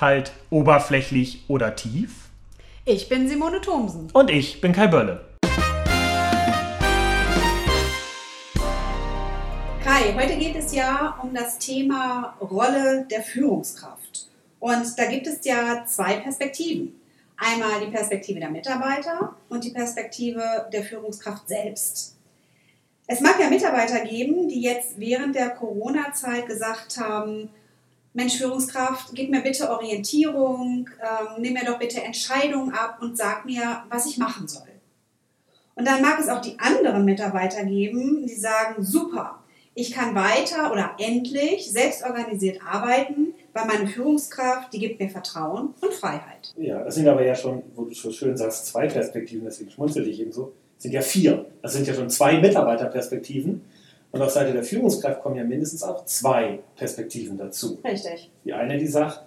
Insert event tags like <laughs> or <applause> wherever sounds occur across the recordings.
Halt oberflächlich oder tief? Ich bin Simone Thomsen. Und ich bin Kai Bölle. Kai, heute geht es ja um das Thema Rolle der Führungskraft. Und da gibt es ja zwei Perspektiven. Einmal die Perspektive der Mitarbeiter und die Perspektive der Führungskraft selbst. Es mag ja Mitarbeiter geben, die jetzt während der Corona-Zeit gesagt haben, Mensch, Führungskraft, gib mir bitte Orientierung, ähm, nimm mir doch bitte Entscheidungen ab und sag mir, was ich machen soll. Und dann mag es auch die anderen Mitarbeiter geben, die sagen, super, ich kann weiter oder endlich selbstorganisiert arbeiten, weil meine Führungskraft, die gibt mir Vertrauen und Freiheit. Ja, das sind aber ja schon, wo du so schön sagst, zwei Perspektiven, deswegen schmunzel ich eben so, sind ja vier. Das sind ja schon zwei Mitarbeiterperspektiven. Und auf Seite der Führungskraft kommen ja mindestens auch zwei Perspektiven dazu. Richtig. Die eine, die sagt,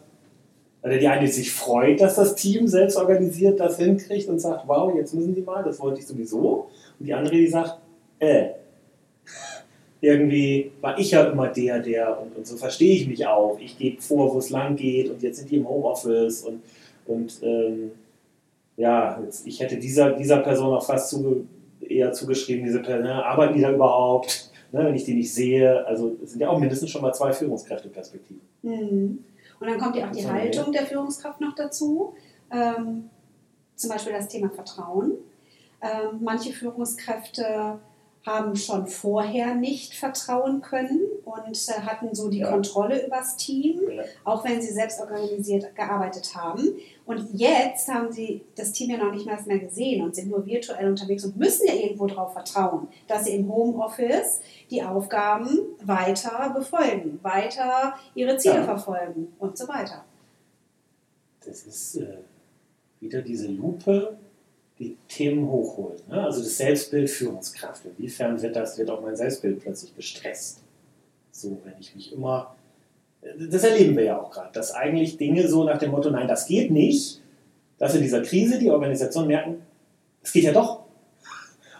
oder die eine, die sich freut, dass das Team selbst organisiert das hinkriegt und sagt, wow, jetzt müssen die mal, das wollte ich sowieso. Und die andere, die sagt, äh, irgendwie war ich ja immer der, der, und, und so verstehe ich mich auch. Ich gebe vor, wo es lang geht und jetzt sind die im Homeoffice und, und ähm, ja, jetzt, ich hätte dieser, dieser Person auch fast zuge, eher zugeschrieben, diese Person, ne, arbeiten die da überhaupt? Ne, wenn ich die nicht sehe. Also es sind ja auch mindestens schon mal zwei Führungskräfteperspektiven. Mhm. Und dann kommt ja auch die Haltung der Führungskraft noch dazu. Ähm, zum Beispiel das Thema Vertrauen. Ähm, manche Führungskräfte haben schon vorher nicht vertrauen können und äh, hatten so die ja. Kontrolle übers Team, ja. auch wenn sie selbst organisiert gearbeitet haben. Und jetzt haben sie das Team ja noch nicht mehr, mehr gesehen und sind nur virtuell unterwegs und müssen ja irgendwo darauf vertrauen, dass sie im Homeoffice die Aufgaben weiter befolgen, weiter ihre Ziele ja. verfolgen und so weiter. Das ist äh, wieder diese Lupe, die Themen hochholt. Ne? Also das Selbstbild Führungskraft. Inwiefern wird das, wird auch mein Selbstbild plötzlich gestresst? So, wenn ich mich immer. Das erleben wir ja auch gerade, dass eigentlich Dinge so nach dem Motto, nein, das geht nicht, dass in dieser Krise die Organisationen merken, es geht ja doch.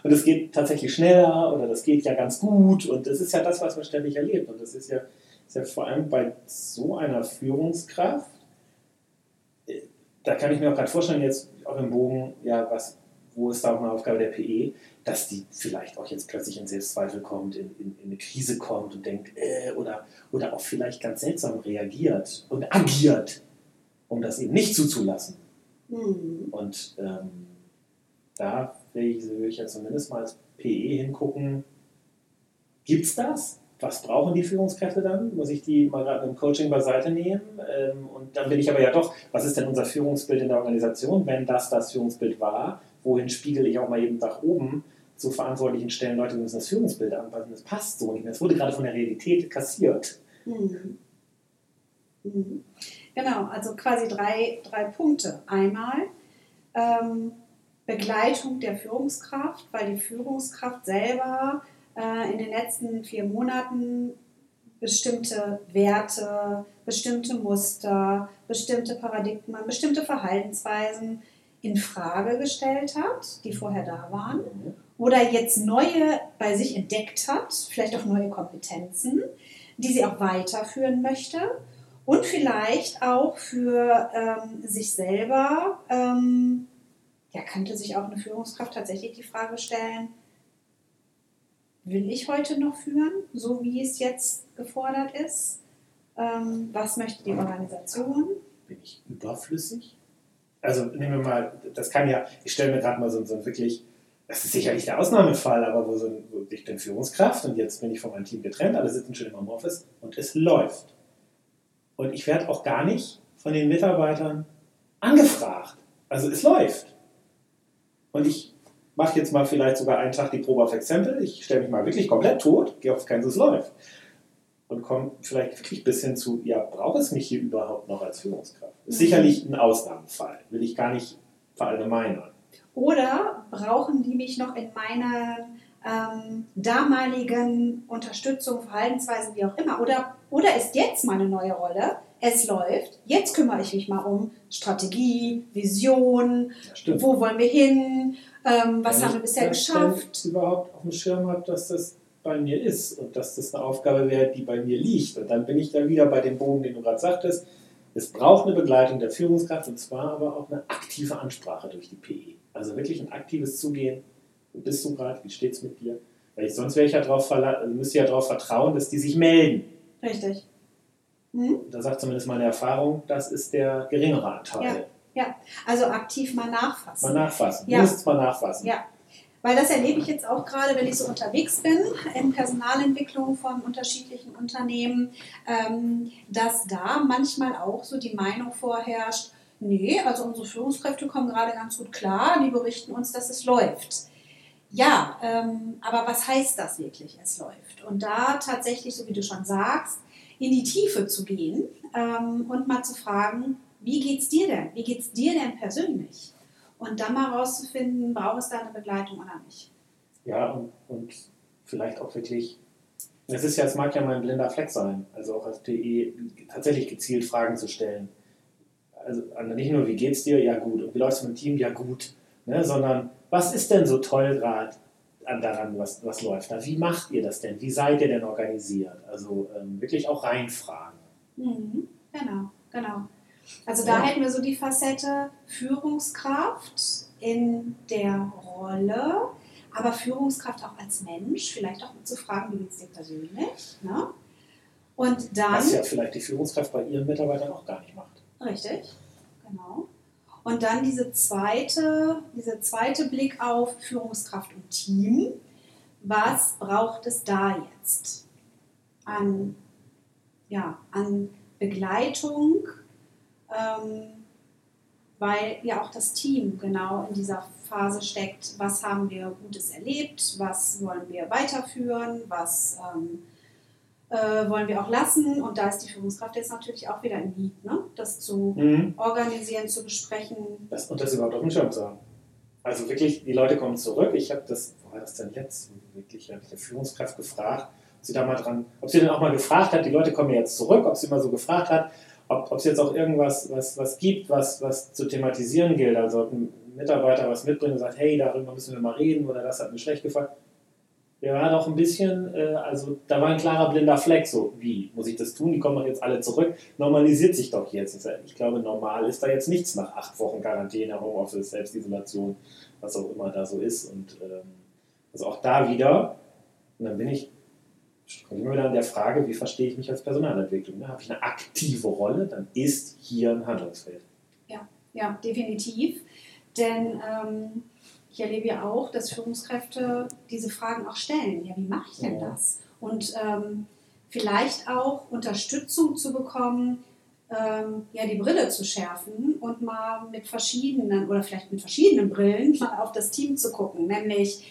Und es geht tatsächlich schneller oder das geht ja ganz gut. Und das ist ja das, was man ständig erlebt. Und das ist ja, ist ja vor allem bei so einer Führungskraft, äh, da kann ich mir auch gerade vorstellen, jetzt auch im Bogen, ja, was, wo ist da auch eine Aufgabe der PE, dass die vielleicht auch jetzt plötzlich in Selbstzweifel kommt, in, in, in eine Krise kommt und denkt, äh, oder, oder auch vielleicht ganz seltsam reagiert und agiert, um das eben nicht zuzulassen. Mhm. Und ähm, da will ich, ja zumindest mal als PE hingucken, gibt es das? was brauchen die Führungskräfte dann? Muss ich die mal gerade im Coaching beiseite nehmen? Ähm, und dann bin ich aber ja doch, was ist denn unser Führungsbild in der Organisation, wenn das das Führungsbild war? Wohin spiegel ich auch mal eben nach oben zu verantwortlichen Stellen? Leute müssen das Führungsbild anpassen. Das passt so nicht mehr. Es wurde gerade von der Realität kassiert. Mhm. Mhm. Genau, also quasi drei, drei Punkte. Einmal ähm, Begleitung der Führungskraft, weil die Führungskraft selber äh, in den letzten vier Monaten bestimmte Werte, bestimmte Muster, bestimmte Paradigmen, bestimmte Verhaltensweisen in Frage gestellt hat, die vorher da waren, oder jetzt neue bei sich entdeckt hat, vielleicht auch neue Kompetenzen, die sie auch weiterführen möchte und vielleicht auch für ähm, sich selber, ähm, ja, könnte sich auch eine Führungskraft tatsächlich die Frage stellen, will ich heute noch führen, so wie es jetzt gefordert ist? Ähm, was möchte die Organisation? Bin ich überflüssig? Also nehmen wir mal, das kann ja, ich stelle mir gerade mal so, so wirklich, das ist sicherlich der Ausnahmefall, aber wo, so, wo ich bin Führungskraft und jetzt bin ich von meinem Team getrennt, alle sitzen schon im Homeoffice und es läuft. Und ich werde auch gar nicht von den Mitarbeitern angefragt. Also es läuft. Und ich mache jetzt mal vielleicht sogar einen Tag die Probe auf Exempel. Ich stelle mich mal wirklich komplett tot, gehe auf keinen, es läuft. und komme vielleicht wirklich bis hin zu, ja, braucht es mich hier überhaupt noch als Führungskraft? Ist sicherlich ein Ausnahmefall, will ich gar nicht verallgemeinern. Oder brauchen die mich noch in meiner ähm, damaligen Unterstützung, Verhaltensweisen, wie auch immer? Oder, oder ist jetzt meine neue Rolle, es läuft, jetzt kümmere ich mich mal um Strategie, Vision, Ja, wo wollen wir hin, ähm, was Wenn haben wir ich bisher geschafft? dann überhaupt auf dem Schirm habe, dass das bei mir ist und dass das eine Aufgabe wäre, die bei mir liegt. Und dann bin ich da wieder bei dem Bogen, den du gerade sagtest. Es braucht eine Begleitung der Führungskraft und zwar aber auch eine aktive Ansprache durch die PE. Also wirklich ein aktives Zugehen. Wo bist du gerade? Wie steht es mit dir? Weil ich, sonst wäre ich ja drauf, also müsste ich ja darauf vertrauen, dass die sich melden. Richtig. Mhm. Da sagt zumindest meine Erfahrung, das ist der geringere Anteil. Also aktiv mal nachfassen. Mal nachfassen. Ja. Mindestens mal nachfassen. Ja. Weil das erlebe ich jetzt auch gerade, wenn ich so unterwegs bin in Personalentwicklung von unterschiedlichen Unternehmen, ähm, dass da manchmal auch so die Meinung vorherrscht, nee, also unsere Führungskräfte kommen gerade ganz gut klar, die berichten uns, dass es läuft. Ja, ähm, aber was heißt das wirklich, es läuft? Und da tatsächlich, so wie du schon sagst, in die Tiefe zu gehen ähm, und mal zu fragen, wie geht's dir denn? Wie geht's dir denn persönlich? Und dann mal rauszufinden, braucht es da eine Begleitung oder nicht. Ja, und, und vielleicht auch wirklich, es ist ja, es mag ja mal ein blinder Fleck sein, also auch als PE tatsächlich gezielt Fragen zu stellen. Also nicht nur, wie geht's dir? Ja, gut. Und wie läuft's mit dem Team? Ja, gut. Ne? Sondern, was ist denn so toll gerade an daran, was, was läuft da? Wie macht ihr das denn? Wie seid ihr denn organisiert? Also ähm, wirklich auch reinfragen. Mhm. Genau, genau. Also da Ja. hätten wir so die Facette Führungskraft in der Rolle, aber Führungskraft auch als Mensch, vielleicht auch zu fragen, wie geht es dir persönlich. Ne? Und dann, Was ja vielleicht die Führungskraft bei ihren Mitarbeitern auch gar nicht macht. Richtig, genau. Und dann diese zweite, diese zweite Blick auf Führungskraft und Team. Was braucht es da jetzt an, ja, an Begleitung? Ähm, weil ja auch das Team genau in dieser Phase steckt, was haben wir Gutes erlebt, was wollen wir weiterführen, was ähm, äh, wollen wir auch lassen. Und da ist die Führungskraft jetzt natürlich auch wieder im Lied, ne? das zu organisieren, zu besprechen. Das, und das überhaupt auf dem Schirm zu haben. Also wirklich, die Leute kommen zurück. Ich habe das, wo war das denn jetzt? Wirklich, habe ich der Führungskraft gefragt, ob sie da mal dran, ob sie dann auch mal gefragt hat, die Leute kommen ja jetzt zurück, ob sie mal so gefragt hat, ob ob es jetzt auch irgendwas was, was gibt, was, was zu thematisieren gilt. Also ob ein Mitarbeiter was mitbringt und sagt, hey, darüber müssen wir mal reden oder das hat mir schlecht gefallen. Ja, hat auch ein bisschen, äh, also da war ein klarer blinder Fleck, so wie, muss ich das tun? Die kommen doch jetzt alle zurück. Normalisiert sich doch jetzt. Ich glaube, normal ist da jetzt nichts nach acht Wochen Quarantäne, Homeoffice, Selbstisolation, was auch immer da so ist. Und ähm, also auch da wieder, und dann bin ich, komme ich wieder an der Frage, wie verstehe ich mich als Personalentwicklung? Ne? Habe ich eine aktive Rolle, dann ist hier ein Handlungsfeld. Ja, definitiv. Denn ähm, ich erlebe ja auch, dass Führungskräfte diese Fragen auch stellen. Ja, wie mache ich denn das? Und ähm, vielleicht auch Unterstützung zu bekommen, ähm, ja, die Brille zu schärfen und mal mit verschiedenen oder vielleicht mit verschiedenen Brillen mal auf das Team zu gucken. Nämlich,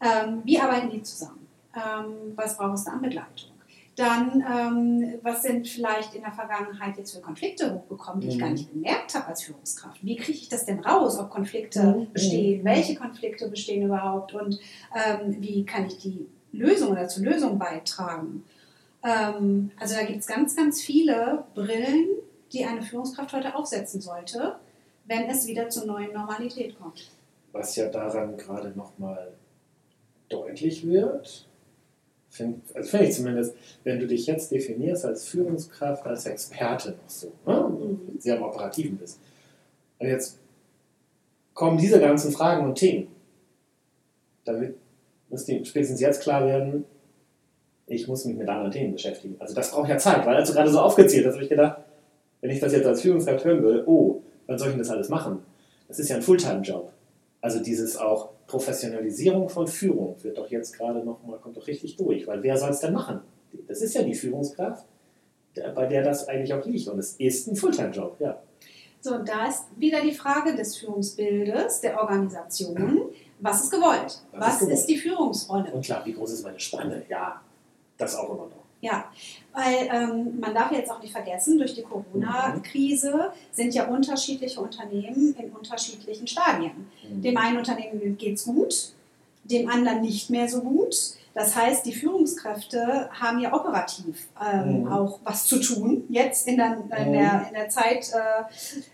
ähm, wie arbeiten die zusammen? Ähm, was braucht es da an Begleitung? Dann, ähm, was sind vielleicht in der Vergangenheit jetzt für Konflikte hochgekommen, die ich Mhm. gar nicht bemerkt habe als Führungskraft? Wie kriege ich das denn raus, ob Konflikte Mhm. bestehen? Mhm. Welche Konflikte bestehen überhaupt? Und ähm, wie kann ich die Lösung oder zur Lösung beitragen? Ähm, also da gibt es ganz, ganz viele Brillen, die eine Führungskraft heute aufsetzen sollte, wenn es wieder zur neuen Normalität kommt. Was ja daran gerade nochmal deutlich wird, find, also finde ich zumindest, wenn du dich jetzt definierst als Führungskraft, als Experte noch so, ne? Mhm. sehr im Operativen bist. Und jetzt kommen diese ganzen Fragen und Themen. Damit muss dir spätestens jetzt klar werden, ich muss mich mit anderen Themen beschäftigen. Also das braucht ja Zeit, weil als du gerade so aufgezählt hast, habe ich gedacht, wenn ich das jetzt als Führungskraft hören würde, oh, wann soll ich denn das alles machen? Das ist ja ein Fulltime-Job. Also dieses auch Professionalisierung von Führung wird doch jetzt gerade nochmal, kommt doch richtig durch, weil wer soll es denn machen? Das ist ja die Führungskraft, bei der das eigentlich auch liegt. Und es ist ein Fulltime-Job, ja. So, und da ist wieder die Frage des Führungsbildes, der Organisation. Was ist gewollt? Was Was, ist gewollt? ist die Führungsrolle? Und klar, wie groß ist meine Spanne? Ja, das auch immer noch. Ja, weil ähm, man darf jetzt auch nicht vergessen, durch die Corona-Krise sind ja unterschiedliche Unternehmen in unterschiedlichen Stadien. Mhm. Dem einen Unternehmen geht es gut, dem anderen nicht mehr so gut. Das heißt, die Führungskräfte haben ja operativ ähm, Mhm. auch was zu tun, jetzt in der, in der, in der Zeit, äh,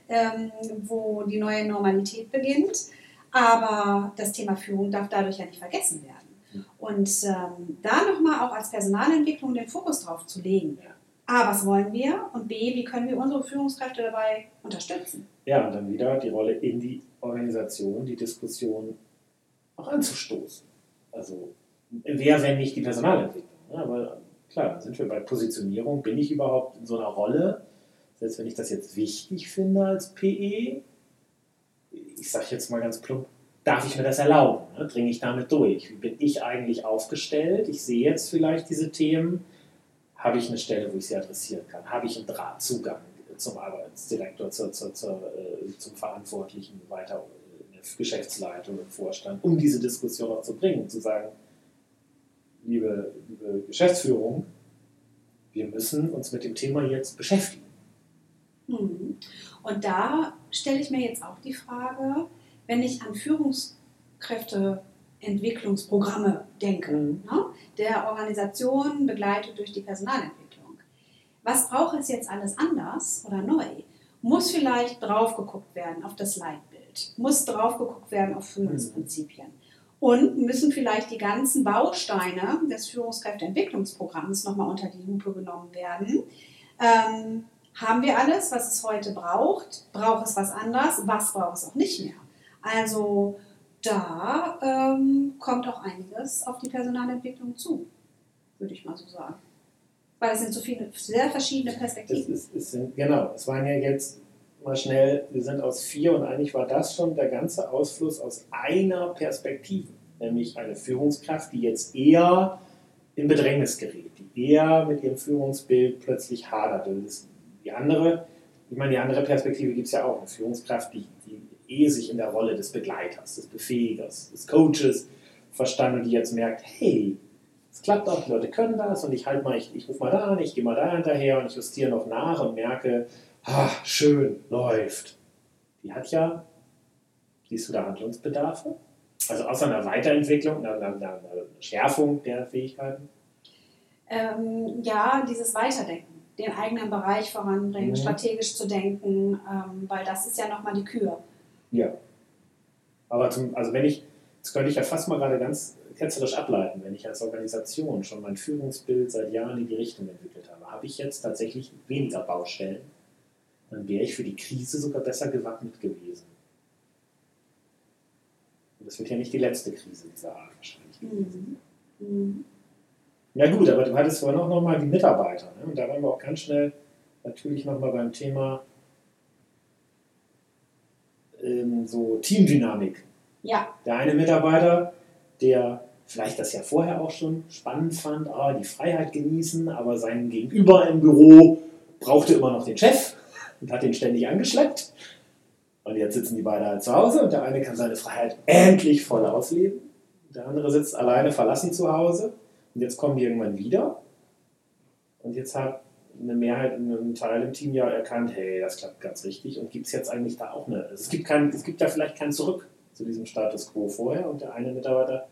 ähm, wo die neue Normalität beginnt. Aber das Thema Führung darf dadurch ja nicht vergessen werden. Und ähm, da nochmal auch als Personalentwicklung den Fokus drauf zu legen. Ja. A, was wollen wir? Und B, wie können wir unsere Führungskräfte dabei unterstützen? Ja, und dann wieder die Rolle in die Organisation, die Diskussion auch anzustoßen. Also, wer, wenn nicht die Personalentwicklung? ne? aber klar, sind wir bei Positionierung. Bin ich überhaupt in so einer Rolle? Selbst wenn ich das jetzt wichtig finde als PE, ich sage jetzt mal ganz plump, darf ich mir das erlauben? Ne? Dringe ich damit durch? Wie bin ich eigentlich aufgestellt? Ich sehe jetzt vielleicht diese Themen. Habe ich eine Stelle, wo ich sie adressieren kann? Habe ich einen Drahtzugang zum Arbeitsdirektor, zur, zur, zur, äh, zum Verantwortlichen, weiter in der Geschäftsleitung, im Vorstand, um diese Diskussion auch zu bringen, zu sagen, liebe, liebe Geschäftsführung, wir müssen uns mit dem Thema jetzt beschäftigen. Mhm. Und da stelle ich mir jetzt auch die Frage, wenn ich an Führungskräfteentwicklungsprogramme denke, Mhm. ne, der Organisation begleitet durch die Personalentwicklung. Was braucht es jetzt alles anders oder neu? Muss vielleicht drauf geguckt werden auf das Leitbild, muss drauf geguckt werden auf Führungsprinzipien. Und müssen vielleicht die ganzen Bausteine des Führungskräfteentwicklungsprogramms nochmal unter die Lupe genommen werden. Ähm, haben wir alles, was es heute braucht? Braucht es was anderes? Was braucht es auch nicht mehr? Also da ähm, kommt auch einiges auf die Personalentwicklung zu, würde ich mal so sagen. Weil es sind so viele, sehr verschiedene Es, Perspektiven. ist, es sind, genau, es waren ja jetzt mal schnell, wir sind aus vier und eigentlich war das schon der ganze Ausfluss aus einer Perspektive, nämlich eine Führungskraft, die jetzt eher in Bedrängnis gerät, die eher mit ihrem Führungsbild plötzlich hadert. Ist die andere, ich meine, die andere Perspektive gibt es ja auch, eine Führungskraft, die eh sich in der Rolle des Begleiters, des Befähigers, des Coaches verstanden und die jetzt merkt, hey, es klappt auch, die Leute können das und ich halt mal, ich, ich rufe mal da an, ich gehe mal da hinterher und ich justiere noch nach und merke, ah, schön, läuft. Die hat ja, siehst du da Handlungsbedarfe? Also außer einer Weiterentwicklung, einer, einer, einer Schärfung der Fähigkeiten. Ähm, ja, dieses Weiterdenken, den eigenen Bereich voranbringen, Mhm. strategisch zu denken, ähm, weil das ist ja nochmal die Kür. Ja. Aber zum, also wenn ich, das könnte ich ja fast mal gerade ganz ketzerisch ableiten, wenn ich als Organisation schon mein Führungsbild seit Jahren in die Richtung entwickelt habe, habe ich jetzt tatsächlich weniger Baustellen, dann wäre ich für die Krise sogar besser gewappnet gewesen. Und das wird ja nicht die letzte Krise dieser Art wahrscheinlich gewesen. Mhm. Mhm. Ja gut, aber du hattest vorhin auch nochmal die Mitarbeiter. Ne? Und da waren wir auch ganz schnell natürlich nochmal beim Thema ähm, so Teamdynamik. Ja, Der eine Mitarbeiter, der vielleicht das ja vorher auch schon spannend fand, ah, die Freiheit genießen, aber sein Gegenüber im Büro brauchte immer noch den Chef und hat den ständig angeschleppt. Und jetzt sitzen die beide halt zu Hause und der eine kann seine Freiheit endlich voll ausleben. Der andere sitzt alleine verlassen zu Hause und jetzt kommen die irgendwann wieder. Und jetzt hat eine Mehrheit, ein Teil im Team ja erkannt, hey, das klappt ganz richtig und gibt es jetzt eigentlich da auch eine. Also es, gibt kein, es gibt ja vielleicht kein Zurück zu diesem Status quo vorher und der eine Mitarbeiter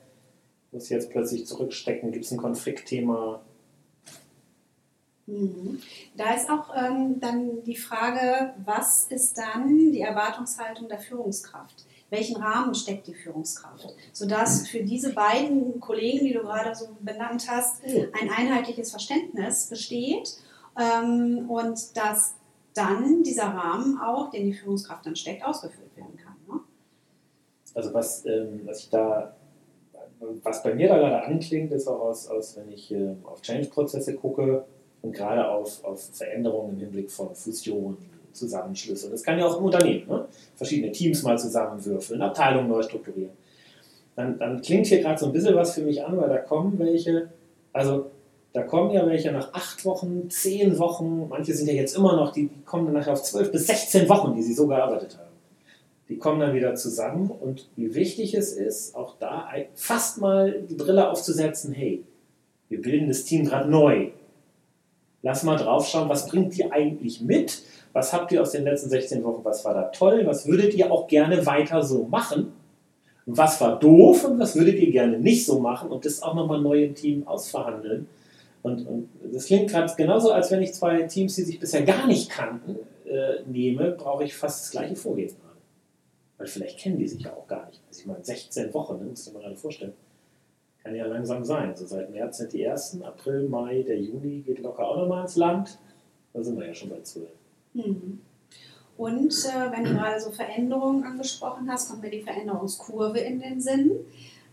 muss jetzt plötzlich zurückstecken, gibt es ein Konfliktthema. Mhm. Da ist auch ähm, dann die Frage, was ist dann die Erwartungshaltung der Führungskraft? Welchen Rahmen steckt die Führungskraft? Sodass für diese beiden Kollegen, die du gerade so benannt hast, ein einheitliches Verständnis besteht ähm, und dass dann dieser Rahmen auch, den die Führungskraft dann steckt, ausgefüllt werden kann. Ne? Also was, ähm, was ich da, was bei mir da gerade anklingt, ist auch aus, aus wenn ich äh, auf Change-Prozesse gucke und gerade auf, auf Veränderungen im Hinblick von Fusionen, Zusammenschlüsse. Das kann ja auch im Unternehmen, ne? verschiedene Teams mal zusammenwürfeln, Abteilungen neu strukturieren. Dann, dann klingt hier gerade so ein bisschen was für mich an, weil da kommen welche, also da kommen ja welche nach acht Wochen, zehn Wochen, manche sind ja jetzt immer noch, die, kommen dann nachher auf zwölf bis 16 Wochen, die sie so gearbeitet haben. Die kommen dann wieder zusammen und wie wichtig es ist, auch da fast mal die Brille aufzusetzen, hey, wir bilden das Team gerade neu. Lass mal draufschauen, was bringt ihr eigentlich mit? Was habt ihr aus den letzten 16 Wochen? Was war da toll? Was würdet ihr auch gerne weiter so machen? Was war doof und was würdet ihr gerne nicht so machen? Und das auch nochmal neu im Team ausverhandeln. Und, und das klingt gerade genauso, als wenn ich zwei Teams, die sich bisher gar nicht kannten, äh, nehme, brauche ich fast das gleiche Vorgehen. Weil vielleicht kennen die sich ja auch gar nicht. Also ich meine, 16 Wochen, ne, musst du dir mal gerade vorstellen. Kann ja langsam sein. So seit März sind die ersten, April, Mai, der Juni geht locker auch nochmal ins Land. Da sind wir ja schon bei 12. Mhm. Und äh, wenn du gerade so Veränderungen angesprochen hast, kommt mir die Veränderungskurve in den Sinn.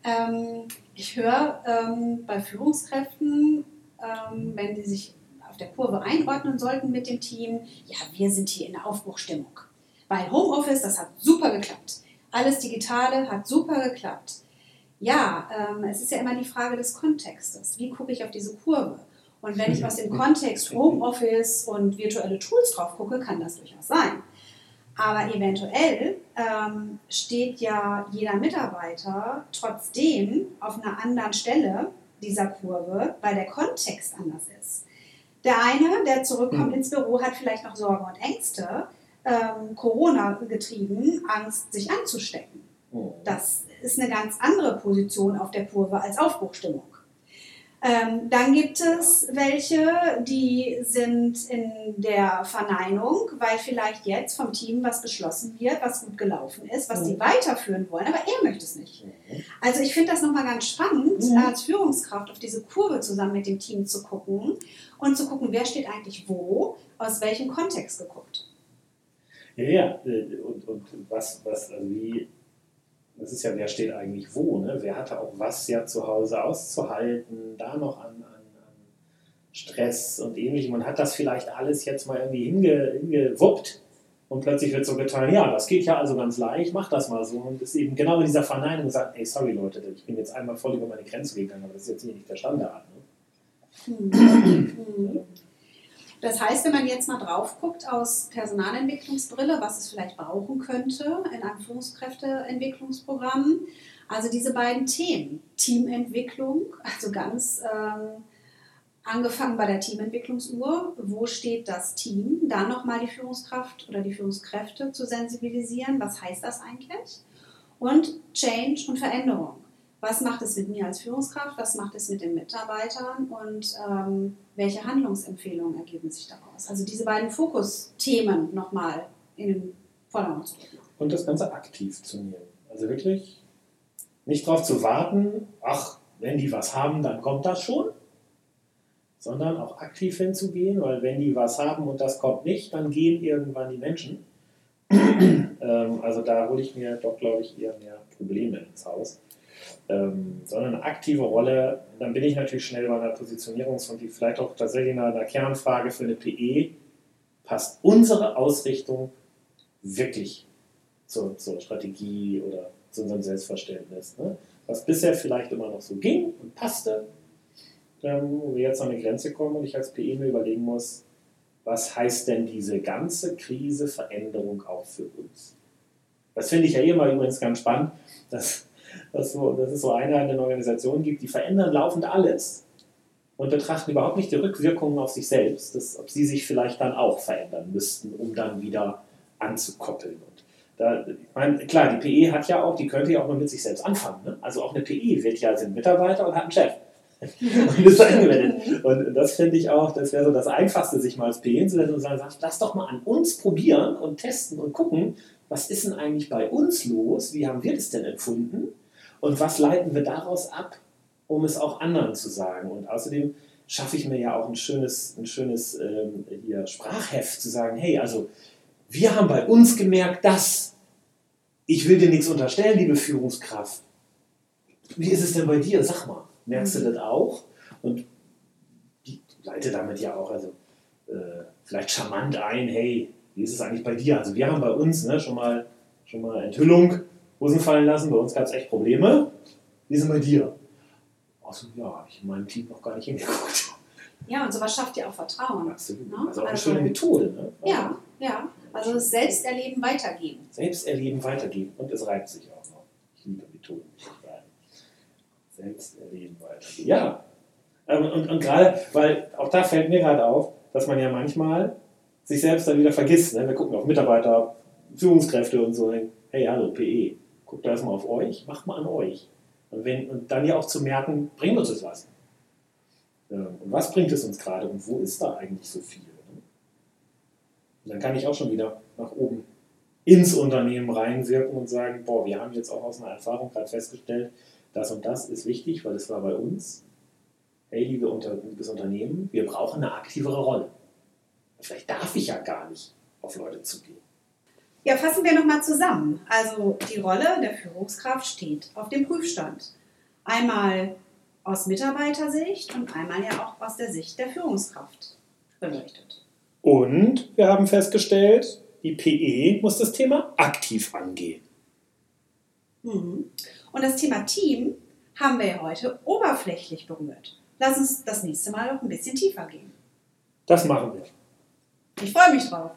Ähm, ich höre ähm, bei Führungskräften, ähm, wenn die sich auf der Kurve einordnen sollten mit dem Team, ja, wir sind hier in der Aufbruchstimmung. Weil Homeoffice, das hat super geklappt. Alles Digitale hat super geklappt. Ja, ähm, es ist ja immer die Frage des Kontextes. Wie gucke ich auf diese Kurve? Und wenn ich aus dem Kontext Homeoffice und virtuelle Tools drauf gucke, kann das durchaus sein. Aber eventuell ähm, steht ja jeder Mitarbeiter trotzdem auf einer anderen Stelle dieser Kurve, weil der Kontext anders ist. Der eine, der zurückkommt ins Büro, hat vielleicht noch Sorgen und Ängste, ähm, Corona getrieben, Angst, sich anzustecken. Das ist eine ganz andere Position auf der Kurve als Aufbruchstimmung. Ähm, dann gibt es welche, die sind in der Verneinung, weil vielleicht jetzt vom Team was beschlossen wird, was gut gelaufen ist, was sie weiterführen wollen, aber er möchte es nicht. Also ich finde das nochmal ganz spannend, Mhm. als Führungskraft auf diese Kurve zusammen mit dem Team zu gucken und zu gucken, wer steht eigentlich wo, aus welchem Kontext geguckt. Ja, ja. äh, Und, und was, was, also wie, das ist ja, wer steht eigentlich wo, ne? Wer hatte auch was ja zu Hause auszuhalten, da noch an, an, an Stress und ähnlichem und hat das vielleicht alles jetzt mal irgendwie hinge, hingewuppt und plötzlich wird so getan, ja, das geht ja also ganz leicht, mach das mal so und ist eben genau in dieser Verneinung gesagt, ey, sorry Leute, ich bin jetzt einmal voll über meine Grenze gegangen, aber das ist jetzt hier nicht der Standard. Ne? <clears throat> Das heißt, wenn man jetzt mal drauf guckt aus Personalentwicklungsbrille, was es vielleicht brauchen könnte in einem Führungskräfteentwicklungsprogramm, also diese beiden Themen, Teamentwicklung, also ganz ähm, angefangen bei der Teamentwicklungsuhr, wo steht das Team, dann nochmal die Führungskraft oder die Führungskräfte zu sensibilisieren, was heißt das eigentlich? Und Change und Veränderung. Was macht es mit mir als Führungskraft? Was macht es mit den Mitarbeitern? Und ähm, welche Handlungsempfehlungen ergeben sich daraus? Also diese beiden Fokusthemen nochmal in den Vordergrund zu rücken. Und das Ganze aktiv zu nehmen. Also wirklich nicht darauf zu warten, ach, wenn die was haben, dann kommt das schon, sondern auch aktiv hinzugehen, weil wenn die was haben und das kommt nicht, dann gehen irgendwann die Menschen. <clears throat> ähm, also da hole ich mir doch, glaube ich, eher mehr Probleme ins Haus. Ähm, sondern eine aktive Rolle, dann bin ich natürlich schnell bei einer Positionierungs- und die vielleicht auch tatsächlich einer, einer Kernfrage für eine PE, passt unsere Ausrichtung wirklich zur, zur Strategie oder zu unserem Selbstverständnis. Ne? Was bisher vielleicht immer noch so ging und passte, ähm, wo wir jetzt an eine Grenze kommen und ich als PE mir überlegen muss, was heißt denn diese ganze Krise, Veränderung auch für uns? Das finde ich ja immer übrigens ganz spannend, dass, dass, so, dass es so Einheiten in Organisationen gibt, die verändern laufend alles und betrachten überhaupt nicht die Rückwirkungen auf sich selbst, dass, ob sie sich vielleicht dann auch verändern müssten, um dann wieder anzukoppeln. Und da, ich meine, klar, die PE hat ja auch, die könnte ja auch mal mit sich selbst anfangen. Ne? Also auch eine PE wird ja, sind Mitarbeiter und hat einen Chef. <laughs> und ist angewendet. Und das finde ich auch, das wäre so das Einfachste, sich mal als PE hinzusetzen und sagen, lass doch mal an uns probieren und testen und gucken, was ist denn eigentlich bei uns los? Wie haben wir das denn empfunden? Und was leiten wir daraus ab, um es auch anderen zu sagen? Und außerdem schaffe ich mir ja auch ein schönes, ein schönes ähm, hier Sprachheft zu sagen, hey, also wir haben bei uns gemerkt, dass ich will dir nichts unterstellen, liebe Führungskraft. Wie ist es denn bei dir? Sag mal, merkst du das auch? Und die leite damit ja auch also äh, vielleicht charmant ein, hey, wie ist es eigentlich bei dir? Also wir haben bei uns ne, schon, mal, schon mal Enthüllung, Hosen fallen lassen, bei uns gab es echt Probleme. Wie es bei dir? Achso, ja, ich in meinem Team noch gar nicht hingeguckt. Ja, und sowas schafft ja auch Vertrauen. Absolut. Ne? Also auch eine Also- schöne Methode. Ne? Ja, ja. Also das Selbsterleben weitergeben. Selbst erleben, weitergeben. Und es reibt sich auch noch. Ich liebe Methoden. die sich reiben. Selbst erleben, weitergeben. Ja. Ähm, Und, und gerade, weil auch da fällt mir gerade auf, dass man ja manchmal sich selbst dann wieder vergisst. Ne? Wir gucken auf Mitarbeiter, Führungskräfte und so. Hey, hallo, PE, guckt da erstmal auf euch, macht mal an euch. Und, wenn, und dann ja auch zu merken, bringt uns das was? Und was bringt es uns gerade und wo ist da eigentlich so viel? Ne? Und dann kann ich auch schon wieder nach oben ins Unternehmen reinwirken und sagen, boah, wir haben jetzt auch aus einer Erfahrung gerade festgestellt, das und das ist wichtig, weil es war bei uns. Hey, liebe Unter liebes Unternehmen, wir brauchen eine aktivere Rolle. Vielleicht darf ich ja gar nicht auf Leute zugehen. Ja, fassen wir nochmal zusammen. Also die Rolle der Führungskraft steht auf dem Prüfstand. Einmal aus Mitarbeitersicht und einmal ja auch aus der Sicht der Führungskraft beleuchtet. Und wir haben festgestellt, die PE muss das Thema aktiv angehen. Mhm. Und das Thema Team haben wir ja heute oberflächlich berührt. Lass uns das nächste Mal noch ein bisschen tiefer gehen. Das machen wir. Ich freue mich drauf.